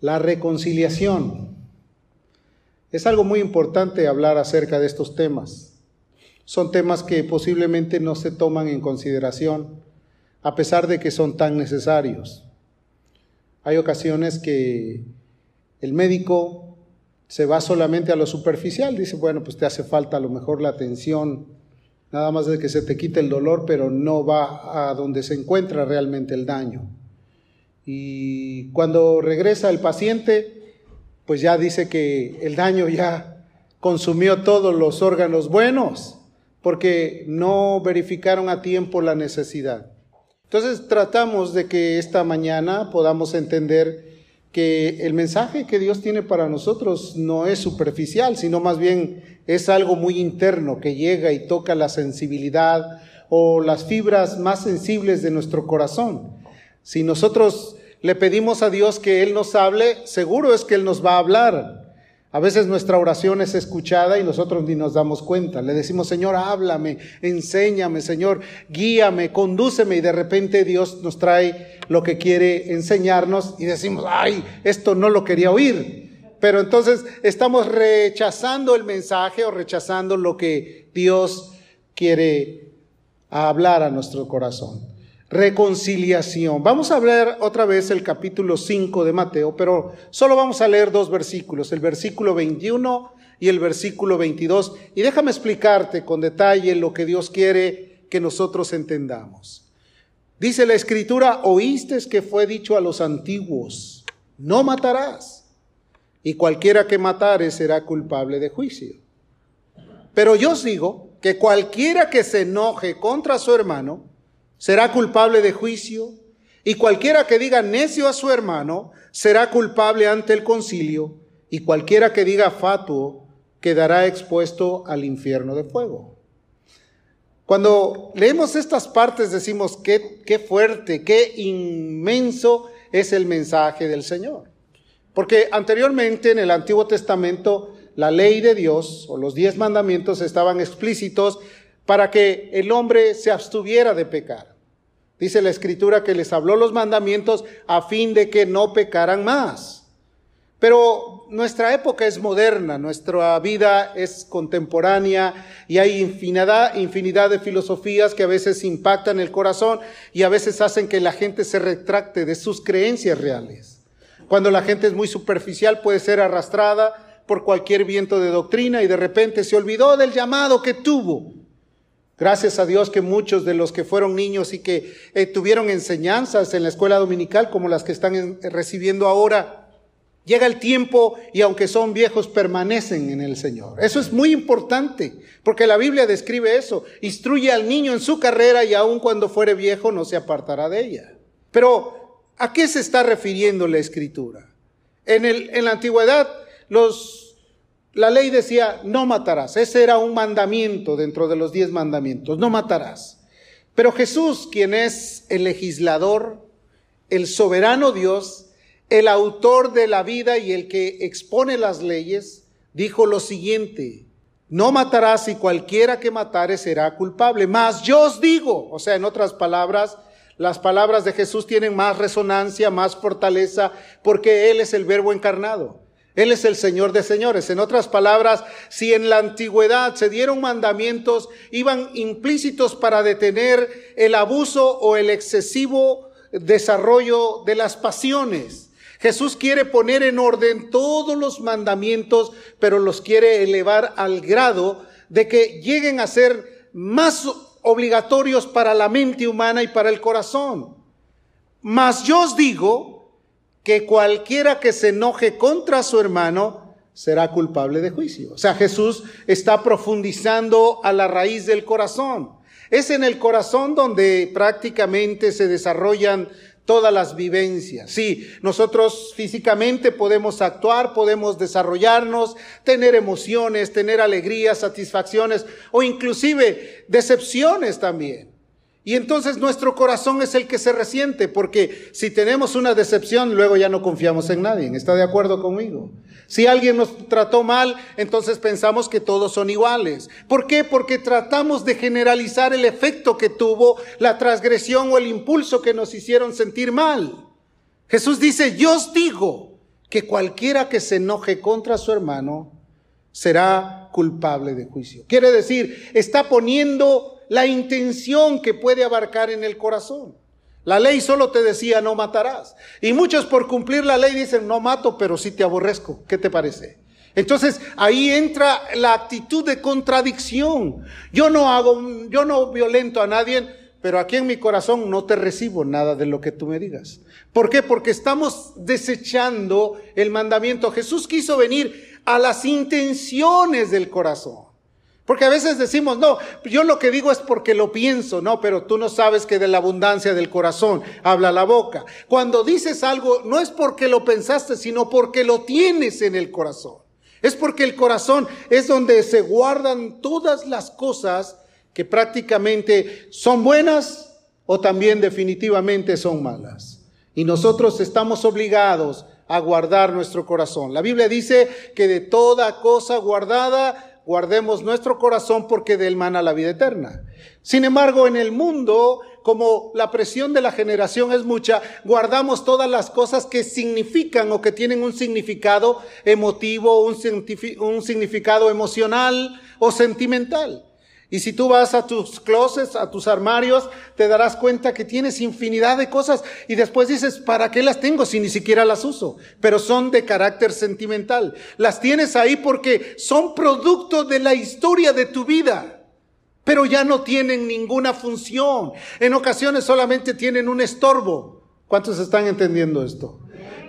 La reconciliación. Es algo muy importante hablar acerca de estos temas. Son temas que posiblemente no se toman en consideración, a pesar de que son tan necesarios. Hay ocasiones que el médico se va solamente a lo superficial, dice, bueno, pues te hace falta a lo mejor la atención, nada más de que se te quite el dolor, pero no va a donde se encuentra realmente el daño. Y cuando regresa el paciente, pues ya dice que el daño ya consumió todos los órganos buenos, porque no verificaron a tiempo la necesidad. Entonces tratamos de que esta mañana podamos entender que el mensaje que Dios tiene para nosotros no es superficial, sino más bien es algo muy interno que llega y toca la sensibilidad o las fibras más sensibles de nuestro corazón. Si nosotros le pedimos a Dios que Él nos hable, seguro es que Él nos va a hablar. A veces nuestra oración es escuchada y nosotros ni nos damos cuenta. Le decimos, Señor, háblame, enséñame, Señor, guíame, condúceme y de repente Dios nos trae lo que quiere enseñarnos y decimos, ay, esto no lo quería oír. Pero entonces estamos rechazando el mensaje o rechazando lo que Dios quiere hablar a nuestro corazón reconciliación. Vamos a ver otra vez el capítulo 5 de Mateo, pero solo vamos a leer dos versículos, el versículo 21 y el versículo 22. Y déjame explicarte con detalle lo que Dios quiere que nosotros entendamos. Dice la escritura, oíste que fue dicho a los antiguos, no matarás, y cualquiera que matare será culpable de juicio. Pero yo os digo que cualquiera que se enoje contra su hermano, será culpable de juicio, y cualquiera que diga necio a su hermano será culpable ante el concilio, y cualquiera que diga fatuo quedará expuesto al infierno de fuego. Cuando leemos estas partes decimos qué, qué fuerte, qué inmenso es el mensaje del Señor. Porque anteriormente en el Antiguo Testamento la ley de Dios o los diez mandamientos estaban explícitos para que el hombre se abstuviera de pecar. Dice la escritura que les habló los mandamientos a fin de que no pecaran más. Pero nuestra época es moderna, nuestra vida es contemporánea y hay infinidad, infinidad de filosofías que a veces impactan el corazón y a veces hacen que la gente se retracte de sus creencias reales. Cuando la gente es muy superficial puede ser arrastrada por cualquier viento de doctrina y de repente se olvidó del llamado que tuvo Gracias a Dios que muchos de los que fueron niños y que eh, tuvieron enseñanzas en la escuela dominical como las que están recibiendo ahora, llega el tiempo y aunque son viejos permanecen en el Señor. Eso es muy importante porque la Biblia describe eso. Instruye al niño en su carrera y aun cuando fuere viejo no se apartará de ella. Pero, ¿a qué se está refiriendo la escritura? En, la antigüedad, los la ley decía, no matarás. Ese era un mandamiento dentro de los diez mandamientos, no matarás. Pero Jesús, quien es el legislador, el soberano Dios, el autor de la vida y el que expone las leyes, dijo lo siguiente, no matarás y cualquiera que matare será culpable. Mas yo os digo, o sea, en otras palabras, las palabras de Jesús tienen más resonancia, más fortaleza, porque Él es el verbo encarnado. Él es el Señor de señores. En otras palabras, si en la antigüedad se dieron mandamientos, iban implícitos para detener el abuso o el excesivo desarrollo de las pasiones. Jesús quiere poner en orden todos los mandamientos, pero los quiere elevar al grado de que lleguen a ser más obligatorios para la mente humana y para el corazón. Mas yo os digo que cualquiera que se enoje contra su hermano será culpable de juicio. O sea, Jesús está profundizando a la raíz del corazón. Es en el corazón donde prácticamente se desarrollan todas las vivencias. Sí, nosotros físicamente podemos actuar, podemos desarrollarnos, tener emociones, tener alegrías, satisfacciones o inclusive decepciones también. Y entonces nuestro corazón es el que se resiente, porque si tenemos una decepción, luego ya no confiamos en nadie. ¿Está de acuerdo conmigo? Si alguien nos trató mal, entonces pensamos que todos son iguales. ¿Por qué? Porque tratamos de generalizar el efecto que tuvo la transgresión o el impulso que nos hicieron sentir mal. Jesús dice, yo os digo que cualquiera que se enoje contra su hermano será culpable de juicio. Quiere decir, está poniendo la intención que puede abarcar en el corazón. La ley solo te decía no matarás. Y muchos por cumplir la ley dicen no mato, pero sí te aborrezco. ¿Qué te parece? Entonces ahí entra la actitud de contradicción. Yo no hago, yo no violento a nadie, pero aquí en mi corazón no te recibo nada de lo que tú me digas. ¿Por qué? Porque estamos desechando el mandamiento. Jesús quiso venir a las intenciones del corazón. Porque a veces decimos, no, yo lo que digo es porque lo pienso, no, pero tú no sabes que de la abundancia del corazón habla la boca. Cuando dices algo, no es porque lo pensaste, sino porque lo tienes en el corazón. Es porque el corazón es donde se guardan todas las cosas que prácticamente son buenas o también definitivamente son malas. Y nosotros estamos obligados a guardar nuestro corazón. La Biblia dice que de toda cosa guardada, guardemos nuestro corazón porque de él mana la vida eterna. Sin embargo, en el mundo, como la presión de la generación es mucha, guardamos todas las cosas que significan o que tienen un significado emotivo, un, un significado emocional o sentimental. Y si tú vas a tus closets, a tus armarios, te darás cuenta que tienes infinidad de cosas y después dices, ¿para qué las tengo si ni siquiera las uso? Pero son de carácter sentimental. Las tienes ahí porque son producto de la historia de tu vida, pero ya no tienen ninguna función. En ocasiones solamente tienen un estorbo. ¿Cuántos están entendiendo esto?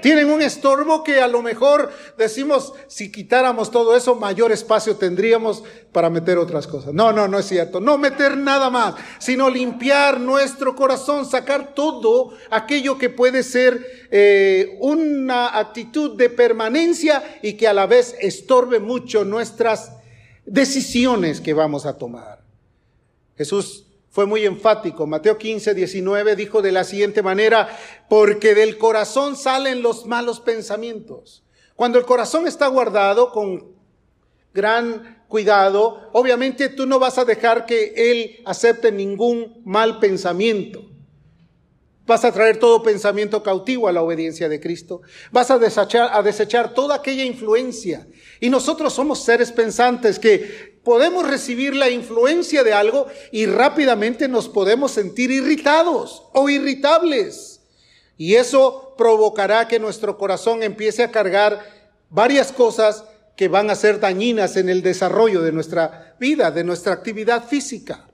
Tienen un estorbo que a lo mejor decimos, si quitáramos todo eso, mayor espacio tendríamos para meter otras cosas. No, no, no es cierto. No meter nada más, sino limpiar nuestro corazón, sacar todo aquello que puede ser eh, una actitud de permanencia y que a la vez estorbe mucho nuestras decisiones que vamos a tomar. Jesús fue muy enfático. Mateo 15, 19 dijo de la siguiente manera, porque del corazón salen los malos pensamientos. Cuando el corazón está guardado con gran cuidado, obviamente tú no vas a dejar que él acepte ningún mal pensamiento. Vas a traer todo pensamiento cautivo a la obediencia de Cristo. Vas a desechar, a desechar toda aquella influencia. Y nosotros somos seres pensantes que podemos recibir la influencia de algo y rápidamente nos podemos sentir irritados o irritables. Y eso provocará que nuestro corazón empiece a cargar varias cosas que van a ser dañinas en el desarrollo de nuestra vida, de nuestra actividad física.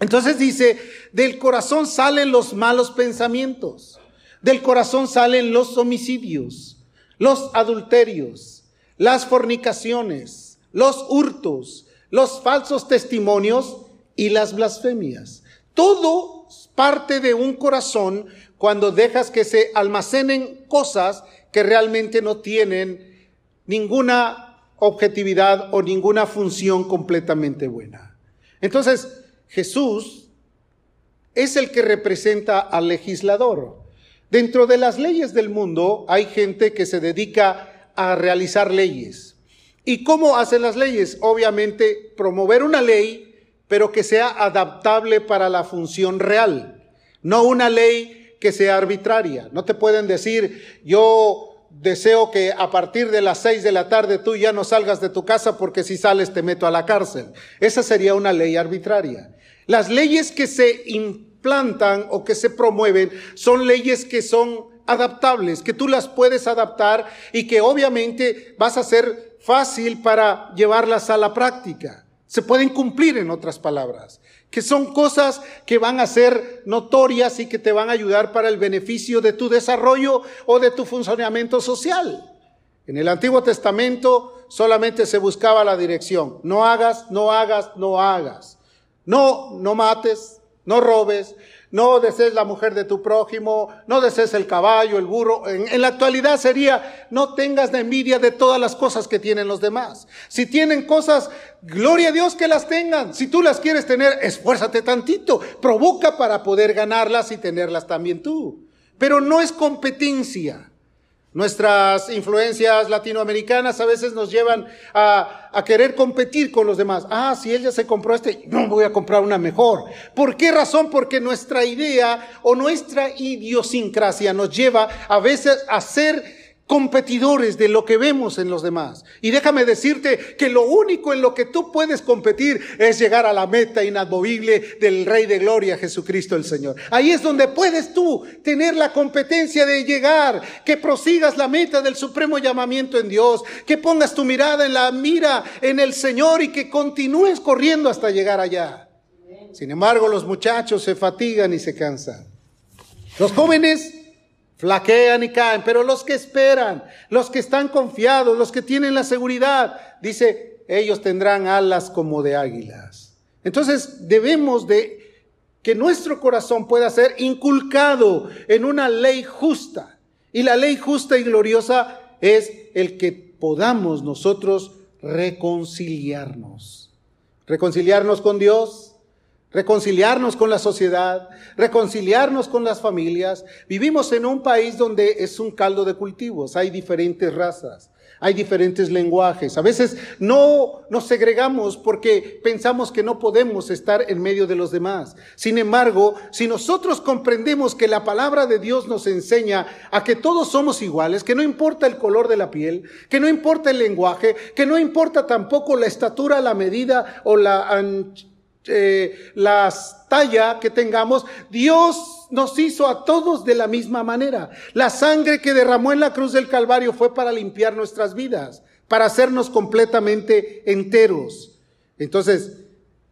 Entonces dice, del corazón salen los malos pensamientos, del corazón salen los homicidios, los adulterios, las fornicaciones, los hurtos, los falsos testimonios y las blasfemias. Todo parte de un corazón cuando dejas que se almacenen cosas que realmente no tienen ninguna objetividad o ninguna función completamente buena. Entonces, Jesús es el que representa al legislador. Dentro de las leyes del mundo hay gente que se dedica a realizar leyes. ¿Y cómo hacen las leyes? Obviamente promover una ley, pero que sea adaptable para la función real, no una ley que sea arbitraria. No te pueden decir, yo deseo que a partir de las seis de la tarde tú ya no salgas de tu casa porque si sales te meto a la cárcel. Esa sería una ley arbitraria. Las leyes que se implantan o que se promueven son leyes que son adaptables, que tú las puedes adaptar y que obviamente vas a ser fácil para llevarlas a la práctica. Se pueden cumplir en otras palabras, que son cosas que van a ser notorias y que te van a ayudar para el beneficio de tu desarrollo o de tu funcionamiento social. En el Antiguo Testamento solamente se buscaba la dirección. No hagas, no hagas, no hagas. No, no mates, no robes, no desees la mujer de tu prójimo, no desees el caballo, el burro. En, la actualidad sería, no tengas la envidia de todas las cosas que tienen los demás. Si tienen cosas, gloria a Dios que las tengan. Si tú las quieres tener, esfuérzate tantito, provoca para poder ganarlas y tenerlas también tú. Pero no es competencia. Nuestras influencias latinoamericanas a veces nos llevan a, querer competir con los demás. Ah, si él ya se compró este, no voy a comprar una mejor. ¿Por qué razón? Porque nuestra idea o nuestra idiosincrasia nos lleva a veces a ser competidores de lo que vemos en los demás. Y déjame decirte que lo único en lo que tú puedes competir es llegar a la meta inamovible del Rey de Gloria, Jesucristo el Señor. Ahí es donde puedes tú tener la competencia de llegar, que prosigas la meta del supremo llamamiento en Dios, que pongas tu mirada en la mira en el Señor y que continúes corriendo hasta llegar allá. Sin embargo, los muchachos se fatigan y se cansan. Los jóvenes flaquean y caen, pero los que esperan, los que están confiados, los que tienen la seguridad, dice, ellos tendrán alas como de águilas. Entonces debemos de que nuestro corazón pueda ser inculcado en una ley justa. Y la ley justa y gloriosa es el que podamos nosotros reconciliarnos. Reconciliarnos con Dios, reconciliarnos con la sociedad, reconciliarnos con las familias. Vivimos en un país donde es un caldo de cultivos, hay diferentes razas, hay diferentes lenguajes. A veces no nos segregamos porque pensamos que no podemos estar en medio de los demás. Sin embargo, si nosotros comprendemos que la palabra de Dios nos enseña a que todos somos iguales, que no importa el color de la piel, que no importa el lenguaje, que no importa tampoco la estatura, la medida o la anchura, eh, las talla que tengamos, Dios nos hizo a todos de la misma manera. La sangre que derramó en la cruz del Calvario fue para limpiar nuestras vidas, para hacernos completamente enteros. Entonces,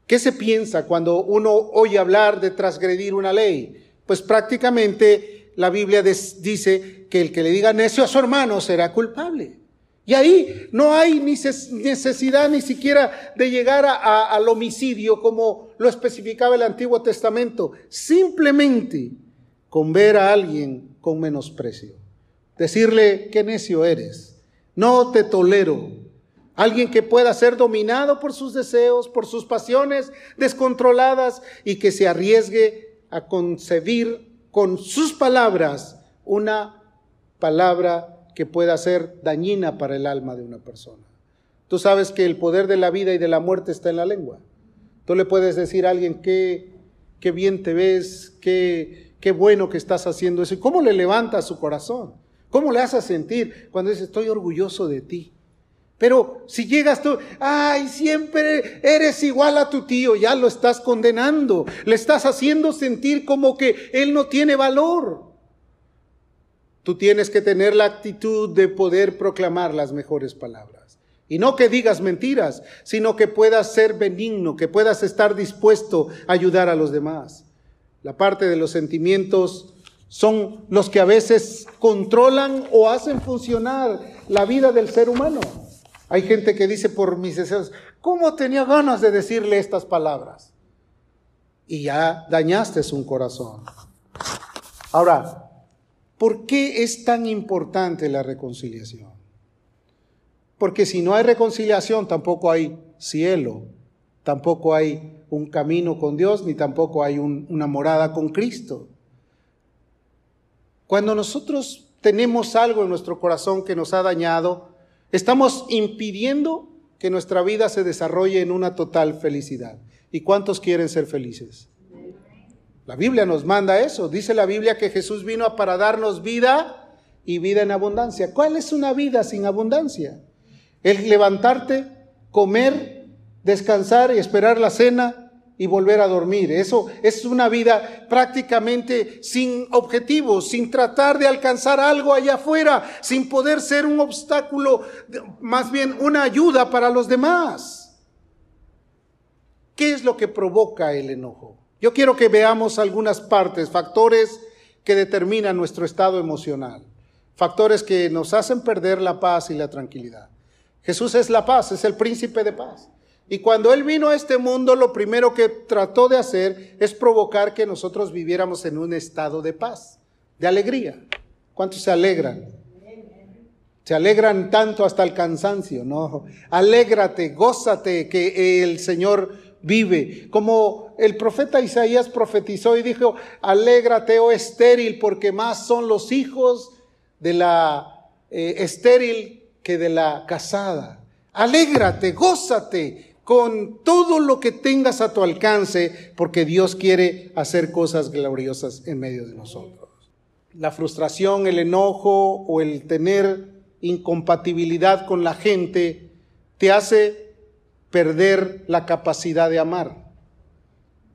¿qué se piensa cuando uno oye hablar de transgredir una ley? Pues prácticamente la Biblia dice que el que le diga necio a su hermano será culpable. Y ahí no hay necesidad ni siquiera de llegar al homicidio como lo especificaba el Antiguo Testamento. Simplemente con ver a alguien con menosprecio. Decirle, qué necio eres. No te tolero. Alguien que pueda ser dominado por sus deseos, por sus pasiones descontroladas y que se arriesgue a concebir con sus palabras una palabra que pueda ser dañina para el alma de una persona. Tú sabes que el poder de la vida y de la muerte está en la lengua. Tú le puedes decir a alguien qué, qué bien te ves, qué, qué bueno que estás haciendo eso. ¿Y cómo le levanta su corazón? ¿Cómo le hace sentir cuando dice, estoy orgulloso de ti? Pero si llegas tú, ay, siempre eres igual a tu tío, ya lo estás condenando, le estás haciendo sentir como que él no tiene valor. Tú tienes que tener la actitud de poder proclamar las mejores palabras. Y no que digas mentiras, sino que puedas ser benigno, que puedas estar dispuesto a ayudar a los demás. La parte de los sentimientos son los que a veces controlan o hacen funcionar la vida del ser humano. Hay gente que dice por mis deseos, ¿cómo tenía ganas de decirle estas palabras? Y ya dañaste su corazón. Ahora, ¿Por qué es tan importante la reconciliación? Porque si no hay reconciliación, tampoco hay cielo, tampoco hay un camino con Dios, ni tampoco hay una morada con Cristo. Cuando nosotros tenemos algo en nuestro corazón que nos ha dañado, estamos impidiendo que nuestra vida se desarrolle en una total felicidad. ¿Y cuántos quieren ser felices? La Biblia nos manda eso. Dice la Biblia que Jesús vino para darnos vida y vida en abundancia. ¿Cuál es una vida sin abundancia? El levantarte, comer, descansar y esperar la cena y volver a dormir. Eso es una vida prácticamente sin objetivos, sin tratar de alcanzar algo allá afuera, sin poder ser un obstáculo, más bien una ayuda para los demás. ¿Qué es lo que provoca el enojo? Yo quiero que veamos algunas partes, factores que determinan nuestro estado emocional, factores que nos hacen perder la paz y la tranquilidad. Jesús es la paz, es el príncipe de paz. Y cuando Él vino a este mundo, lo primero que trató de hacer es provocar que nosotros viviéramos en un estado de paz, de alegría. ¿Cuántos se alegran? Se alegran tanto hasta el cansancio, ¿no? Alégrate, gózate que el Señor vive. Como el profeta Isaías profetizó y dijo, alégrate, oh estéril, porque más son los hijos de la eh, estéril que de la casada. Alégrate, gózate con todo lo que tengas a tu alcance, porque Dios quiere hacer cosas gloriosas en medio de nosotros. la frustración, el enojo o el tener incompatibilidad con la gente te hace perder la capacidad de amar.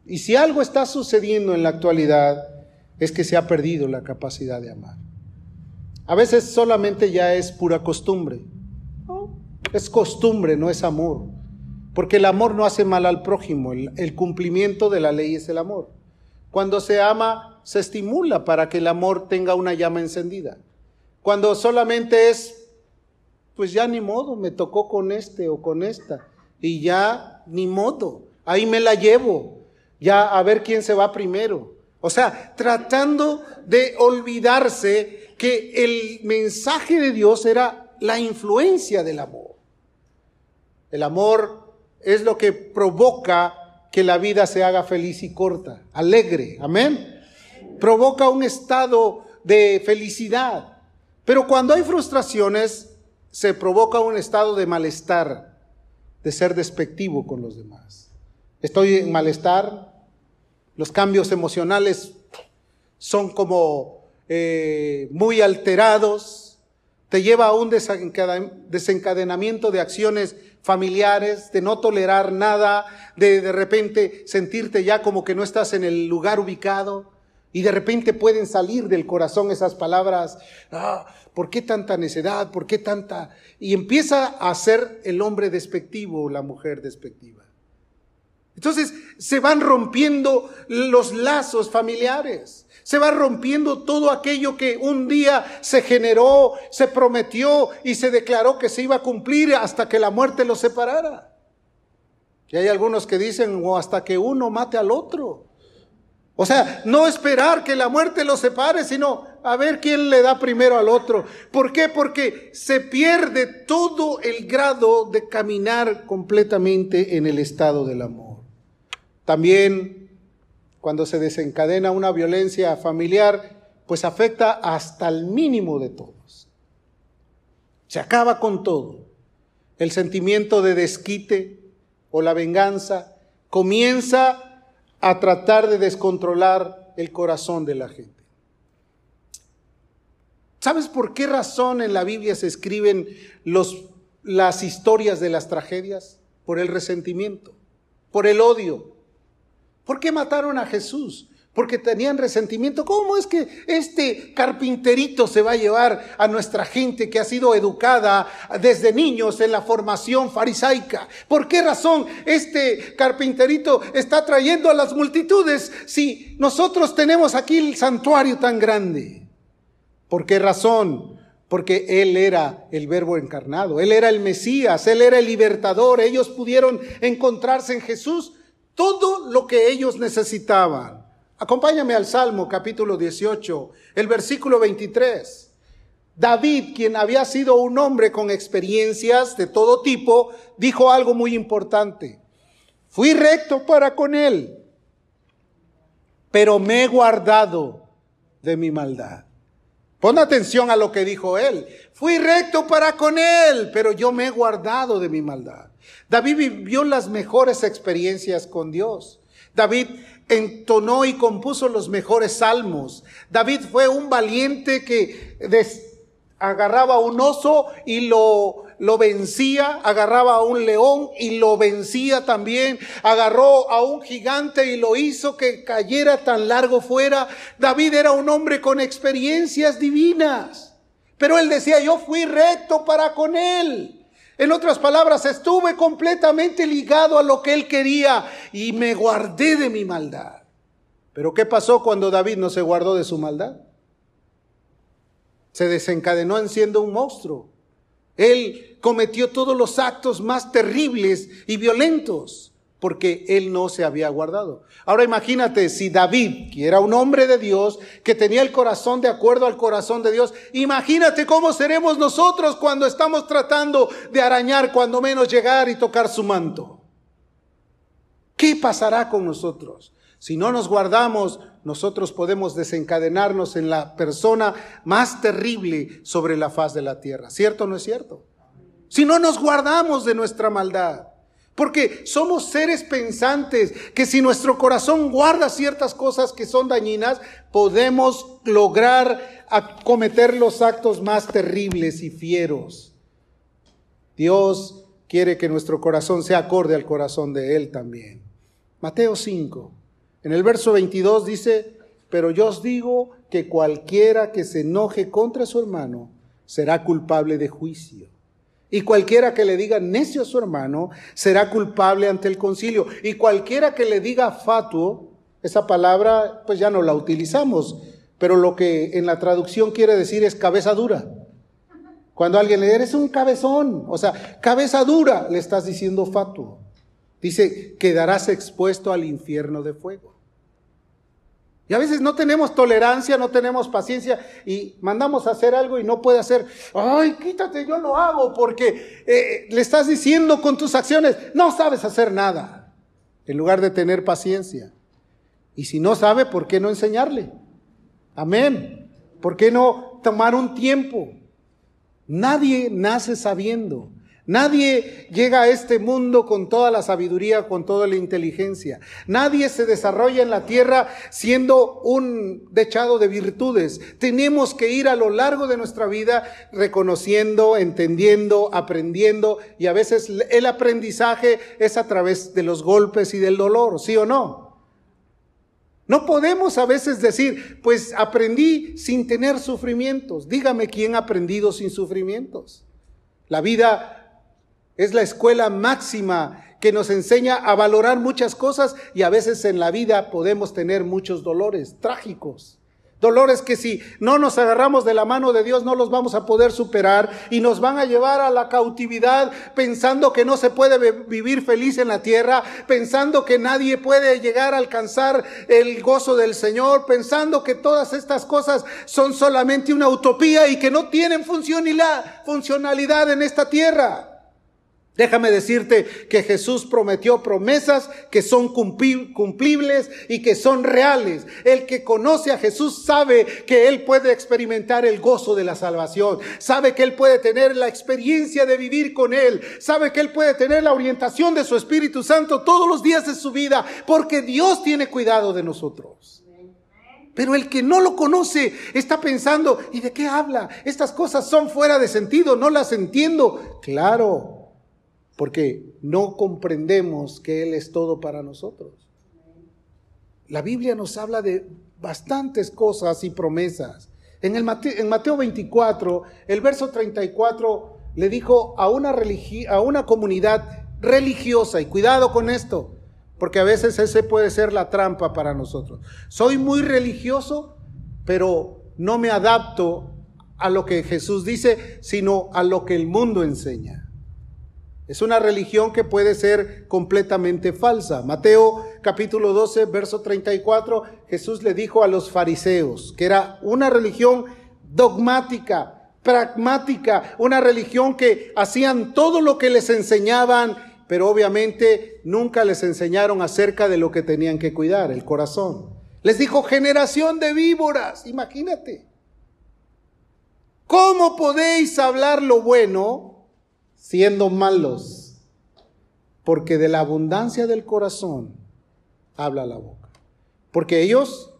Y si algo está sucediendo en la actualidad, es que se ha perdido la capacidad de amar. A veces solamente ya es pura costumbre. Es costumbre, no es amor. Porque el amor no hace mal al prójimo. El, cumplimiento de la ley es el amor. Cuando se ama, se estimula para que el amor tenga una llama encendida. Cuando solamente es, pues ya ni modo, me tocó con este o con esta. Y ya ni modo, ahí me la llevo ya a ver quién se va primero. O sea, tratando de olvidarse que el mensaje de Dios era la influencia del amor. El amor es lo que provoca que la vida se haga feliz y corta, alegre, amén. Provoca un estado de felicidad. Pero cuando hay frustraciones, se provoca un estado de malestar, de ser despectivo con los demás. Estoy en malestar, los cambios emocionales son como eh, muy alterados, te lleva a un desencadenamiento de acciones familiares, de no tolerar nada, de de repente sentirte ya como que no estás en el lugar ubicado. Y de repente pueden salir del corazón esas palabras, ah, ¿por qué tanta necedad? ¿Por qué tanta? Y empieza a ser el hombre despectivo, la mujer despectiva. Entonces se van rompiendo los lazos familiares, se va rompiendo todo aquello que un día se generó, se prometió y se declaró que se iba a cumplir hasta que la muerte los separara. Y hay algunos que dicen, o hasta que uno mate al otro. O sea, no esperar que la muerte los separe, sino a ver quién le da primero al otro. ¿Por qué? Porque se pierde todo el grado de caminar completamente en el estado del amor. También cuando se desencadena una violencia familiar, pues afecta hasta el mínimo de todos. Se acaba con todo. El sentimiento de desquite o la venganza comienza a tratar de descontrolar el corazón de la gente. ¿Sabes por qué razón en la Biblia se escriben los, las historias de las tragedias? Por el resentimiento, por el odio, ¿Por qué mataron a Jesús? Porque tenían resentimiento. ¿Cómo es que este carpinterito se va a llevar a nuestra gente que ha sido educada desde niños en la formación farisaica? ¿Por qué razón este carpinterito está trayendo a las multitudes si nosotros tenemos aquí el santuario tan grande? ¿Por qué razón? Porque Él era el verbo encarnado, Él era el Mesías, Él era el libertador, ellos pudieron encontrarse en Jesús todo lo que ellos necesitaban. Acompáñame al Salmo capítulo 18, el versículo 23. David, quien había sido un hombre con experiencias de todo tipo, dijo algo muy importante. Fui recto para con él, pero me he guardado de mi maldad. Pon atención a lo que dijo él. Fui recto para con él, pero yo me he guardado de mi maldad. David vivió las mejores experiencias con Dios. David entonó y compuso los mejores salmos. David fue un valiente que agarraba a un oso y lo, lo vencía, agarraba a un león y lo vencía también, agarró a un gigante y lo hizo que cayera tan largo fuera. David era un hombre con experiencias divinas, pero él decía, yo fui recto para con él. En otras palabras, estuve completamente ligado a lo que él quería y me guardé de mi maldad. Pero ¿qué pasó cuando David no se guardó de su maldad? Se desencadenó en siendo un monstruo. Él cometió todos los actos más terribles y violentos porque él no se había guardado. Ahora imagínate si David, que era un hombre de Dios, que tenía el corazón de acuerdo al corazón de Dios, imagínate cómo seremos nosotros cuando estamos tratando de arañar, cuando menos llegar y tocar su manto. ¿Qué pasará con nosotros? Si no nos guardamos, nosotros podemos desencadenarnos en la persona más terrible sobre la faz de la tierra. ¿Cierto o no es cierto? Si no nos guardamos de nuestra maldad. Porque somos seres pensantes, que si nuestro corazón guarda ciertas cosas que son dañinas, podemos lograr cometer los actos más terribles y fieros. Dios quiere que nuestro corazón sea acorde al corazón de Él también. Mateo 5, en el verso 22 dice, pero yo os digo que cualquiera que se enoje contra su hermano será culpable de juicio. Y cualquiera que le diga necio a su hermano será culpable ante el concilio. Y cualquiera que le diga fatuo, esa palabra pues ya no la utilizamos, pero lo que en la traducción quiere decir es cabeza dura. Cuando alguien le dice, eres un cabezón, o sea, cabeza dura, le estás diciendo fatuo. Dice, quedarás expuesto al infierno de fuego. Y a veces no tenemos tolerancia, no tenemos paciencia y mandamos a hacer algo y no puede hacer, ay, quítate, yo lo hago porque eh, le estás diciendo con tus acciones, no sabes hacer nada, en lugar de tener paciencia. Y si no sabe, ¿por qué no enseñarle? Amén. ¿Por qué no tomar un tiempo? Nadie nace sabiendo. Nadie llega a este mundo con toda la sabiduría, con toda la inteligencia. Nadie se desarrolla en la tierra siendo un dechado de virtudes. Tenemos que ir a lo largo de nuestra vida reconociendo, entendiendo, aprendiendo y a veces el aprendizaje es a través de los golpes y del dolor, ¿sí o no? No podemos a veces decir, pues aprendí sin tener sufrimientos. Dígame quién ha aprendido sin sufrimientos. La vida es la escuela máxima que nos enseña a valorar muchas cosas y a veces en la vida podemos tener muchos dolores trágicos. Dolores que si no nos agarramos de la mano de Dios no los vamos a poder superar y nos van a llevar a la cautividad pensando que no se puede vivir feliz en la tierra, pensando que nadie puede llegar a alcanzar el gozo del Señor, pensando que todas estas cosas son solamente una utopía y que no tienen funcionalidad en esta tierra. Déjame decirte que Jesús prometió promesas que son cumplibles y que son reales. El que conoce a Jesús sabe que Él puede experimentar el gozo de la salvación, sabe que Él puede tener la experiencia de vivir con Él, sabe que Él puede tener la orientación de su Espíritu Santo todos los días de su vida, porque Dios tiene cuidado de nosotros. Pero el que no lo conoce está pensando, ¿y de qué habla? Estas cosas son fuera de sentido, no las entiendo. Claro, porque no comprendemos que Él es todo para nosotros. La Biblia nos habla de bastantes cosas y promesas. En, el Mateo, en Mateo 24, el verso 34 le dijo a una, a una comunidad religiosa, y cuidado con esto, porque a veces ese puede ser la trampa para nosotros. Soy muy religioso, pero no me adapto a lo que Jesús dice, sino a lo que el mundo enseña. Es una religión que puede ser completamente falsa. Mateo capítulo 12, verso 34, Jesús le dijo a los fariseos que era una religión dogmática, pragmática, una religión que hacían todo lo que les enseñaban, pero obviamente nunca les enseñaron acerca de lo que tenían que cuidar, el corazón. Les dijo, generación de víboras, imagínate. ¿Cómo podéis hablar lo bueno siendo malos, porque de la abundancia del corazón habla la boca. Porque ellos,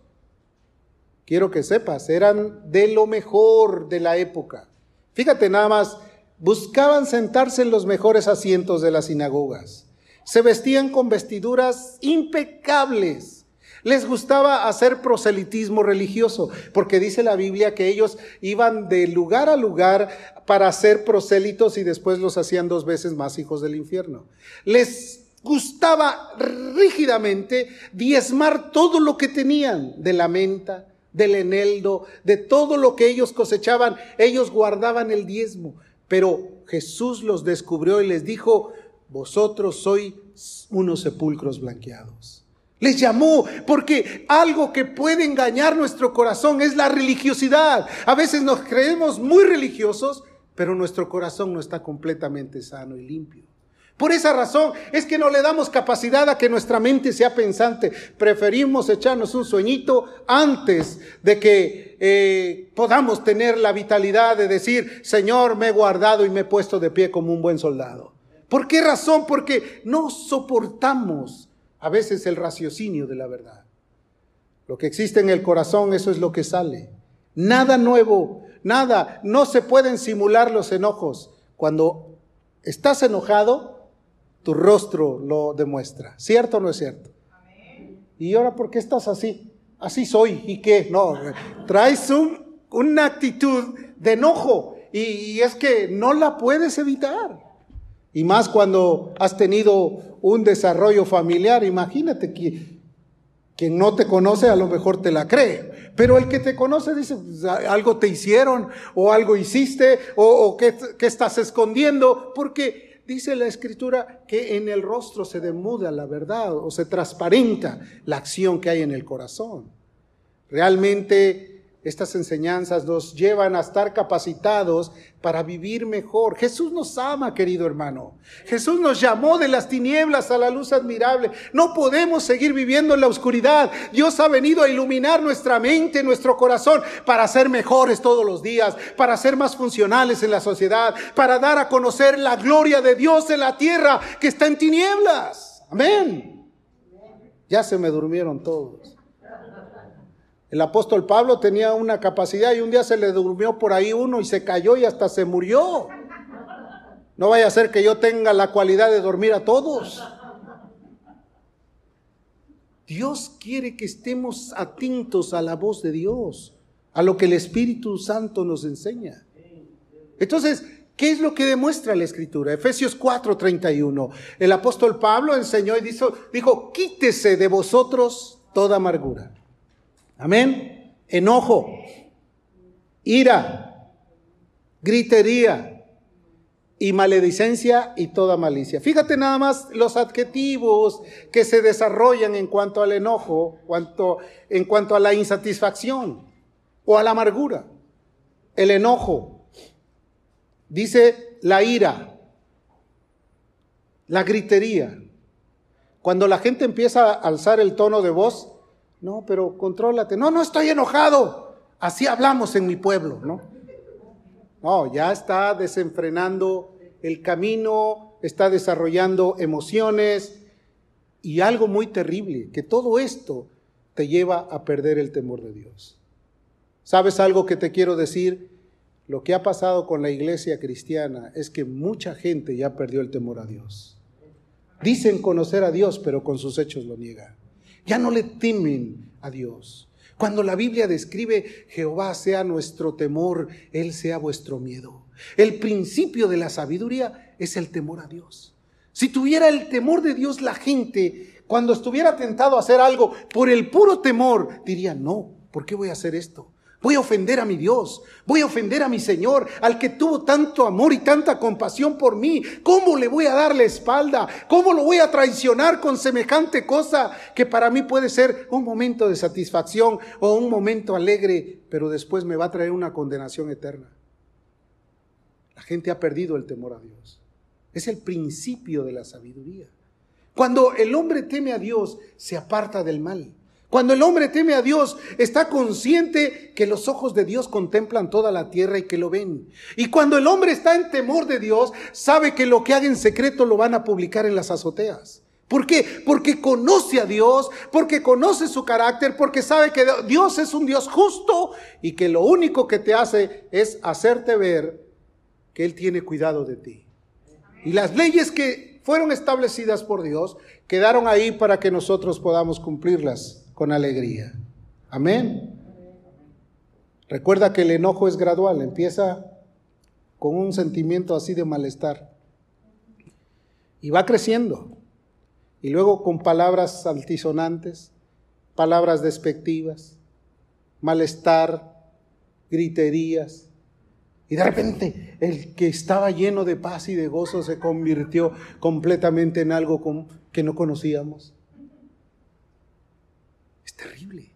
quiero que sepas, eran de lo mejor de la época. Fíjate nada más, buscaban sentarse en los mejores asientos de las sinagogas. Se vestían con vestiduras impecables les gustaba hacer proselitismo religioso, porque dice la Biblia que ellos iban de lugar a lugar para hacer prosélitos y después los hacían dos veces más hijos del infierno. Les gustaba rígidamente diezmar todo lo que tenían de la menta, del eneldo, de todo lo que ellos cosechaban, ellos guardaban el diezmo. Pero Jesús los descubrió y les dijo, vosotros sois unos sepulcros blanqueados. Les llamó porque algo que puede engañar nuestro corazón es la religiosidad. A veces nos creemos muy religiosos, pero nuestro corazón no está completamente sano y limpio. Por esa razón es que no le damos capacidad a que nuestra mente sea pensante. Preferimos echarnos un sueñito antes de que eh, podamos tener la vitalidad de decir, Señor, me he guardado y me he puesto de pie como un buen soldado. ¿Por qué razón? Porque no soportamos a veces el raciocinio de la verdad. Lo que existe en el corazón, eso es lo que sale. Nada nuevo, nada. No se pueden simular los enojos. Cuando estás enojado, tu rostro lo demuestra. ¿Cierto o no es cierto? ¿Y ahora por qué estás así? Así soy. ¿Y qué? No, traes una actitud de enojo y es que no la puedes evitar. Y más cuando has tenido un desarrollo familiar, imagínate que quien no te conoce a lo mejor te la cree, pero el que te conoce dice, pues, algo te hicieron o algo hiciste o, o ¿qué, estás escondiendo, porque dice la escritura que en el rostro se demuda la verdad o se transparenta la acción que hay en el corazón. Realmente estas enseñanzas nos llevan a estar capacitados para vivir mejor. Jesús nos ama, querido hermano. Jesús nos llamó de las tinieblas a la luz admirable. No podemos seguir viviendo en la oscuridad. Dios ha venido a iluminar nuestra mente, nuestro corazón, para ser mejores todos los días, para ser más funcionales en la sociedad, para dar a conocer la gloria de Dios en la tierra que está en tinieblas. Amén. Ya se me durmieron todos. El apóstol Pablo tenía una capacidad y un día se le durmió por ahí uno y se cayó y hasta se murió. No vaya a ser que yo tenga la cualidad de dormir a todos. Dios quiere que estemos atentos a la voz de Dios, a lo que el Espíritu Santo nos enseña. Entonces, ¿qué es lo que demuestra la Escritura? Efesios 4:31. El apóstol Pablo enseñó y dijo, dijo, quítese de vosotros toda amargura Amén. Enojo, ira, gritería y maledicencia y toda malicia. Fíjate nada más los adjetivos que se desarrollan en cuanto al enojo, en cuanto a la insatisfacción o a la amargura. El enojo, dice la ira, la gritería. Cuando la gente empieza a alzar el tono de voz, no, pero contrólate. No, no estoy enojado. Así hablamos en mi pueblo, ¿no? No, ya está desenfrenando el camino, está desarrollando emociones y algo muy terrible, que todo esto te lleva a perder el temor de Dios. ¿Sabes algo que te quiero decir? Lo que ha pasado con la iglesia cristiana es que mucha gente ya perdió el temor a Dios. Dicen conocer a Dios, pero con sus hechos lo niegan. Ya no le temen a Dios. Cuando la Biblia describe Jehová sea nuestro temor, Él sea vuestro miedo. El principio de la sabiduría es el temor a Dios. Si tuviera el temor de Dios la gente, cuando estuviera tentado a hacer algo por el puro temor, diría, no, ¿por qué voy a hacer esto? Voy a ofender a mi Dios, voy a ofender a mi Señor, al que tuvo tanto amor y tanta compasión por mí. ¿Cómo le voy a dar la espalda? ¿Cómo lo voy a traicionar con semejante cosa que para mí puede ser un momento de satisfacción o un momento alegre, pero después me va a traer una condenación eterna? La gente ha perdido el temor a Dios. Es el principio de la sabiduría. Cuando el hombre teme a Dios, se aparta del mal. Cuando el hombre teme a Dios, está consciente que los ojos de Dios contemplan toda la tierra y que lo ven. Y cuando el hombre está en temor de Dios, sabe que lo que haga en secreto lo van a publicar en las azoteas. ¿Por qué? Porque conoce a Dios, porque conoce su carácter, porque sabe que Dios es un Dios justo y que lo único que te hace es hacerte ver que Él tiene cuidado de ti. Y las leyes que fueron establecidas por Dios quedaron ahí para que nosotros podamos cumplirlas con alegría. Amén. Recuerda que el enojo es gradual, empieza con un sentimiento así de malestar y va creciendo. Y luego con palabras altisonantes, palabras despectivas, malestar, griterías. Y de repente el que estaba lleno de paz y de gozo se convirtió completamente en algo que no conocíamos terrible.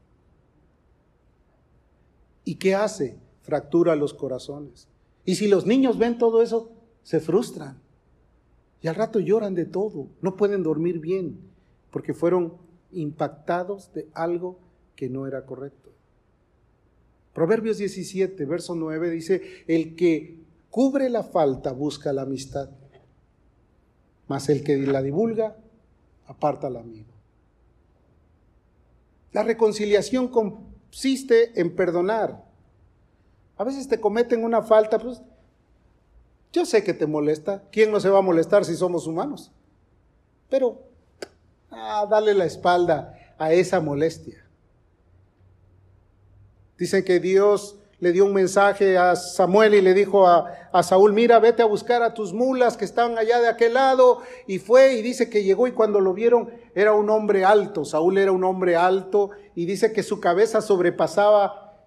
¿Y qué hace? Fractura los corazones. Y si los niños ven todo eso, se frustran. Y al rato lloran de todo. No pueden dormir bien porque fueron impactados de algo que no era correcto. Proverbios 17, verso 9 dice, el que cubre la falta busca la amistad. mas el que la divulga, aparta al amigo. La reconciliación consiste en perdonar. A veces te cometen una falta, pues yo sé que te molesta. ¿Quién no se va a molestar si somos humanos? Pero, ah, dale la espalda a esa molestia. Dicen que Dios le dio un mensaje a Samuel y le dijo a, a, Saúl, mira, vete a buscar a tus mulas que están allá de aquel lado. Y fue y dice que llegó y cuando lo vieron era un hombre alto, Saúl era un hombre alto y dice que su cabeza sobrepasaba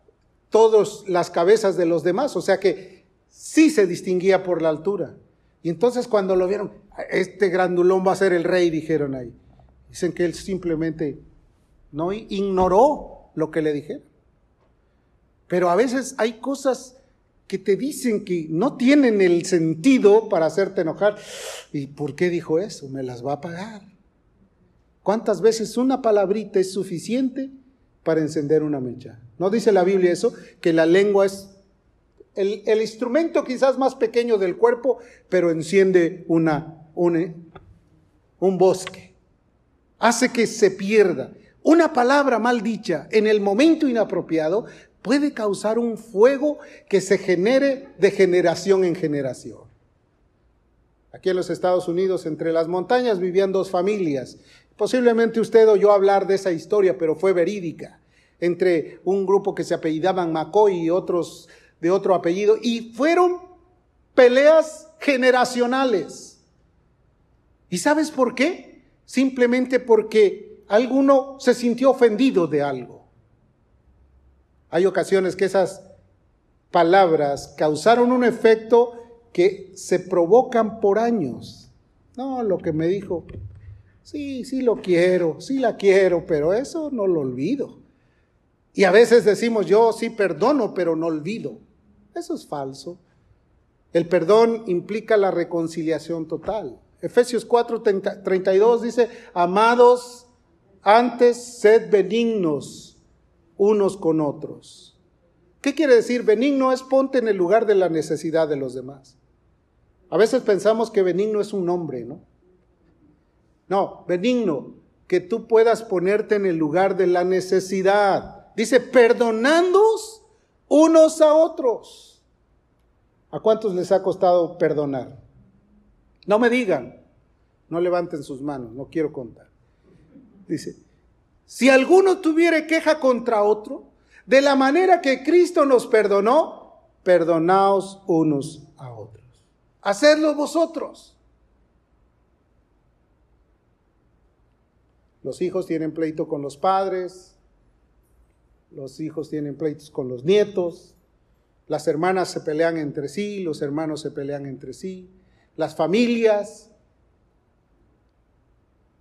todas las cabezas de los demás, o sea que sí se distinguía por la altura. Y entonces cuando lo vieron, este grandulón va a ser el rey, dijeron ahí. Dicen que él simplemente no ignoró lo que le dijeron. Pero a veces hay cosas que te dicen que no tienen el sentido para hacerte enojar. ¿Y por qué dijo eso? Me las va a pagar. ¿Cuántas veces una palabrita es suficiente para encender una mecha? ¿No dice la Biblia eso? Que la lengua es el, instrumento quizás más pequeño del cuerpo, pero enciende una, un, un bosque. Hace que se pierda. Una palabra mal dicha en el momento inapropiado puede causar un fuego que se genere de generación en generación. Aquí en los Estados Unidos, entre las montañas, vivían dos familias. Posiblemente usted oyó hablar de esa historia, pero fue verídica. Entre un grupo que se apellidaban McCoy y otros de otro apellido. Y fueron peleas generacionales. ¿Y sabes por qué? Simplemente porque alguno se sintió ofendido de algo. Hay ocasiones que esas palabras causaron un efecto que se provocan por años. No, lo que me dijo, sí, sí lo quiero, sí la quiero, pero eso no lo olvido. Y a veces decimos, yo sí perdono, pero no olvido. Eso es falso. El perdón implica la reconciliación total. Efesios 4, 32 dice, amados, antes sed benignos unos con otros. ¿Qué quiere decir? Benigno es ponte en el lugar de la necesidad de los demás. A veces pensamos que benigno es un nombre, ¿no? No, benigno, que tú puedas ponerte en el lugar de la necesidad. Dice, perdonándoos unos a otros. ¿A cuántos les ha costado perdonar? No me digan, no levanten sus manos, no quiero contar. Dice, si alguno tuviere queja contra otro, de la manera que Cristo nos perdonó, perdonaos unos a otros. Hacedlo vosotros. Los hijos tienen pleito con los padres, los hijos tienen pleitos con los nietos, las hermanas se pelean entre sí, los hermanos se pelean entre sí, las familias,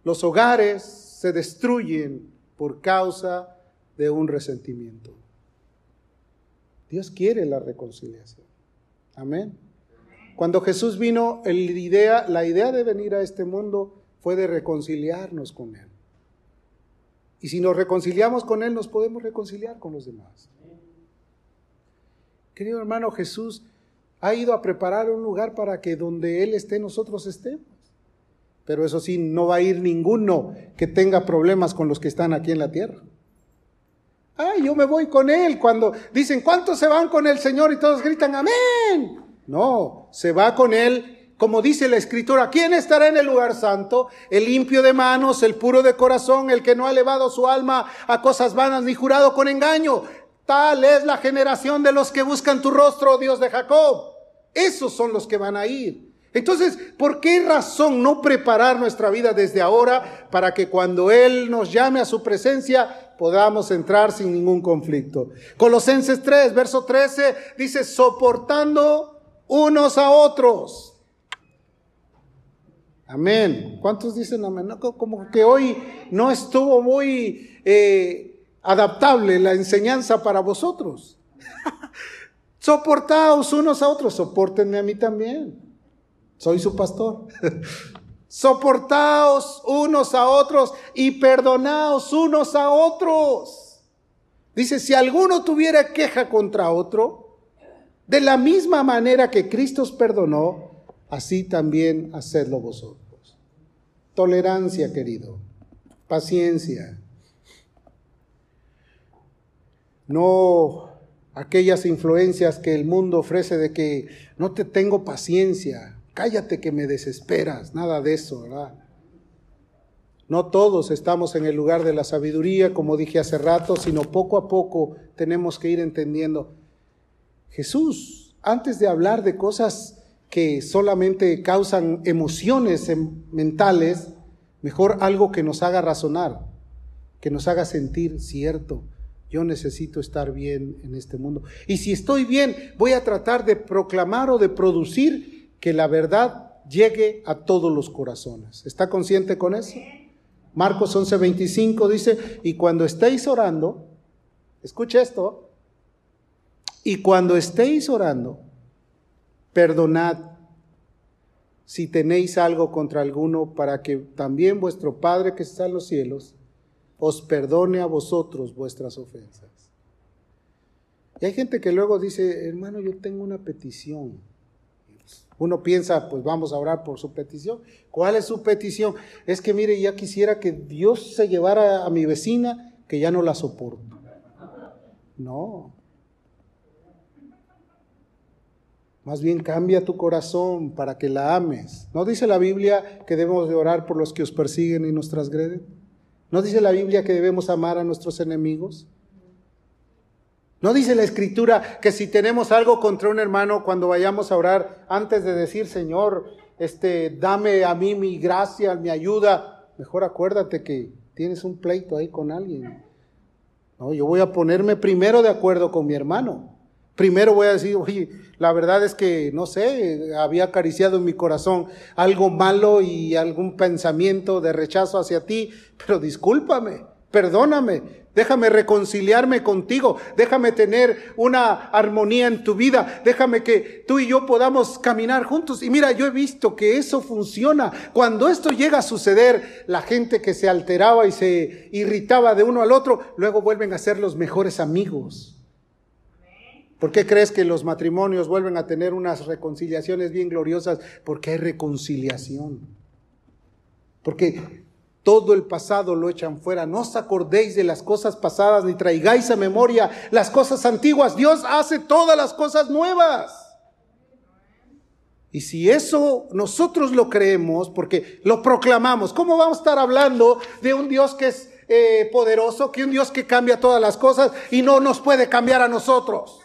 los hogares se destruyen por causa de un resentimiento. Dios quiere la reconciliación. Amén. Cuando Jesús vino, la idea de venir a este mundo fue de reconciliarnos con Él. Y si nos reconciliamos con Él, nos podemos reconciliar con los demás. Querido hermano, Jesús ha ido a preparar un lugar para que donde Él esté, nosotros estemos. Pero eso sí, no va a ir ninguno que tenga problemas con los que están aquí en la tierra. Ay, yo me voy con Él. Cuando dicen, ¿cuántos se van con el Señor? Y todos gritan, amén. No, se va con Él como dice la escritura, ¿quién estará en el lugar santo? El limpio de manos, el puro de corazón, el que no ha elevado su alma a cosas vanas ni jurado con engaño. Tal es la generación de los que buscan tu rostro, Dios de Jacob. Esos son los que van a ir. Entonces, ¿por qué razón no preparar nuestra vida desde ahora para que cuando Él nos llame a su presencia podamos entrar sin ningún conflicto? Colosenses 3, verso 13 dice, soportando unos a otros. Amén. ¿Cuántos dicen amén? como que hoy no estuvo muy eh, adaptable la enseñanza para vosotros. Soportaos unos a otros, soportenme a mí también. Soy su pastor. Soportaos unos a otros y perdonaos unos a otros. Dice, si alguno tuviera queja contra otro, de la misma manera que Cristo os perdonó, así también hacedlo vosotros. Tolerancia, querido. Paciencia. No aquellas influencias que el mundo ofrece de que no te tengo paciencia, cállate que me desesperas, nada de eso, ¿verdad? No todos estamos en el lugar de la sabiduría, como dije hace rato, sino poco a poco tenemos que ir entendiendo. Jesús, antes de hablar de cosas que solamente causan emociones mentales, mejor algo que nos haga razonar, que nos haga sentir cierto. Yo necesito estar bien en este mundo. Y si estoy bien, voy a tratar de proclamar o de producir que la verdad llegue a todos los corazones. ¿Está consciente con eso? Marcos 11:25 dice, y cuando estéis orando, escuche esto, y cuando estéis orando, perdonad si tenéis algo contra alguno, para que también vuestro Padre que está en los cielos os perdone a vosotros vuestras ofensas. Y hay gente que luego dice, hermano, yo tengo una petición. Uno piensa, pues vamos a orar por su petición. ¿Cuál es su petición? Es que mire, ya quisiera que Dios se llevara a mi vecina, que ya no la soporto. No, Más bien cambia tu corazón para que la ames. ¿No dice la Biblia que debemos de orar por los que os persiguen y nos transgreden? ¿No dice la Biblia que debemos amar a nuestros enemigos? ¿No dice la Escritura que si tenemos algo contra un hermano cuando vayamos a orar, antes de decir, Señor, este, dame a mí mi gracia, mi ayuda, mejor acuérdate que tienes un pleito ahí con alguien. No, yo voy a ponerme primero de acuerdo con mi hermano. Primero voy a decir, oye, la verdad es que, no sé, había acariciado en mi corazón algo malo y algún pensamiento de rechazo hacia ti, pero discúlpame, perdóname, déjame reconciliarme contigo, déjame tener una armonía en tu vida, déjame que tú y yo podamos caminar juntos. Y mira, yo he visto que eso funciona. Cuando esto llega a suceder, la gente que se alteraba y se irritaba de uno al otro, luego vuelven a ser los mejores amigos. ¿Por qué crees que los matrimonios vuelven a tener unas reconciliaciones bien gloriosas? Porque hay reconciliación. Porque todo el pasado lo echan fuera. No os acordéis de las cosas pasadas ni traigáis a memoria las cosas antiguas. Dios hace todas las cosas nuevas. Y si eso nosotros lo creemos, porque lo proclamamos, ¿cómo vamos a estar hablando de un Dios que es eh, poderoso, que un Dios que cambia todas las cosas y no nos puede cambiar a nosotros?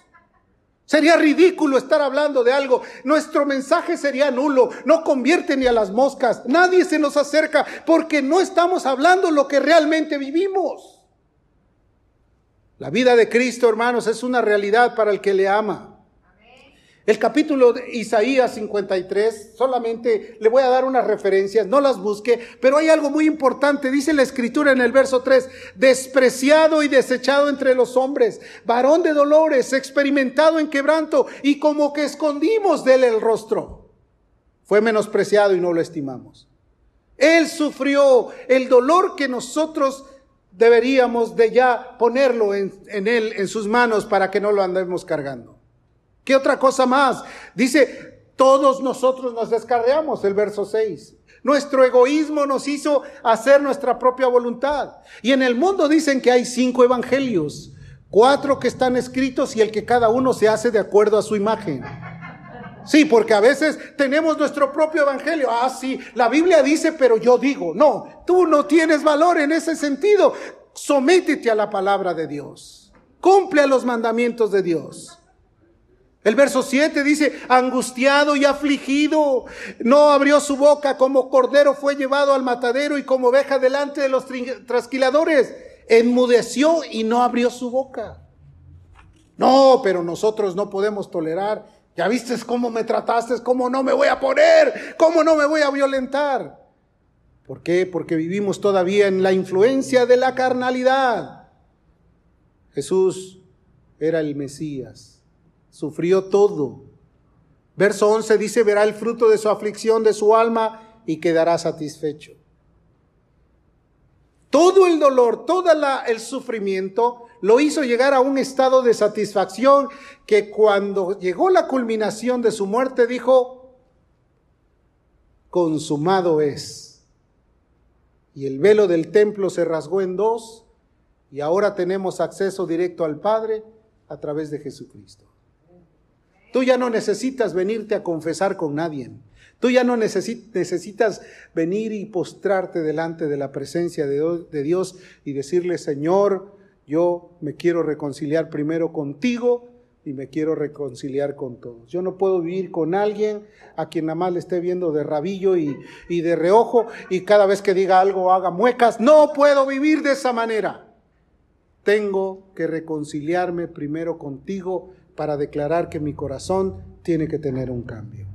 Sería ridículo estar hablando de algo. Nuestro mensaje sería nulo. No convierte ni a las moscas. Nadie se nos acerca porque no estamos hablando lo que realmente vivimos. La vida de Cristo, hermanos, es una realidad para el que le ama. El capítulo de Isaías 53, solamente le voy a dar unas referencias, no las busque, pero hay algo muy importante, dice la escritura en el verso 3, despreciado y desechado entre los hombres, varón de dolores, experimentado en quebranto y como que escondimos de él el rostro. Fue menospreciado y no lo estimamos. Él sufrió el dolor que nosotros deberíamos de ya ponerlo en, en él, en sus manos, para que no lo andemos cargando. ¿Qué otra cosa más? Dice, todos nosotros nos descarriamos, el verso 6. Nuestro egoísmo nos hizo hacer nuestra propia voluntad. Y en el mundo dicen que hay cinco evangelios, cuatro que están escritos y el que cada uno se hace de acuerdo a su imagen. Sí, porque a veces tenemos nuestro propio evangelio. Ah, sí, la Biblia dice, pero yo digo, no, tú no tienes valor en ese sentido. Sométete a la palabra de Dios. Cumple a los mandamientos de Dios. El verso 7 dice, angustiado y afligido, no abrió su boca, como cordero fue llevado al matadero y como oveja delante de los trasquiladores, enmudeció y no abrió su boca. No, pero nosotros no podemos tolerar. Ya viste cómo me trataste, cómo no me voy a poner, cómo no me voy a violentar. ¿Por qué? Porque vivimos todavía en la influencia de la carnalidad. Jesús era el Mesías sufrió todo. Verso 11 dice, verá el fruto de su aflicción, de su alma, y quedará satisfecho. Todo el dolor, todo el sufrimiento lo hizo llegar a un estado de satisfacción que cuando llegó la culminación de su muerte dijo, consumado es. y el velo del templo se rasgó en dos y ahora tenemos acceso directo al Padre a través de Jesucristo. Tú ya no necesitas venirte a confesar con nadie. Tú ya no necesitas venir y postrarte delante de la presencia de Dios y decirle, Señor, yo me quiero reconciliar primero contigo y me quiero reconciliar con todos. Yo no puedo vivir con alguien a quien nada más le esté viendo de rabillo y, y de reojo y cada vez que diga algo haga muecas. No puedo vivir de esa manera. Tengo que reconciliarme primero contigo para declarar que mi corazón tiene que tener un cambio.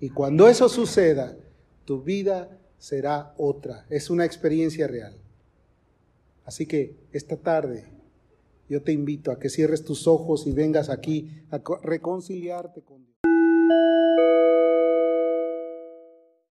Y cuando eso suceda, tu vida será otra. Es una experiencia real. Así que esta tarde yo te invito a que cierres tus ojos y vengas aquí a reconciliarte con Dios.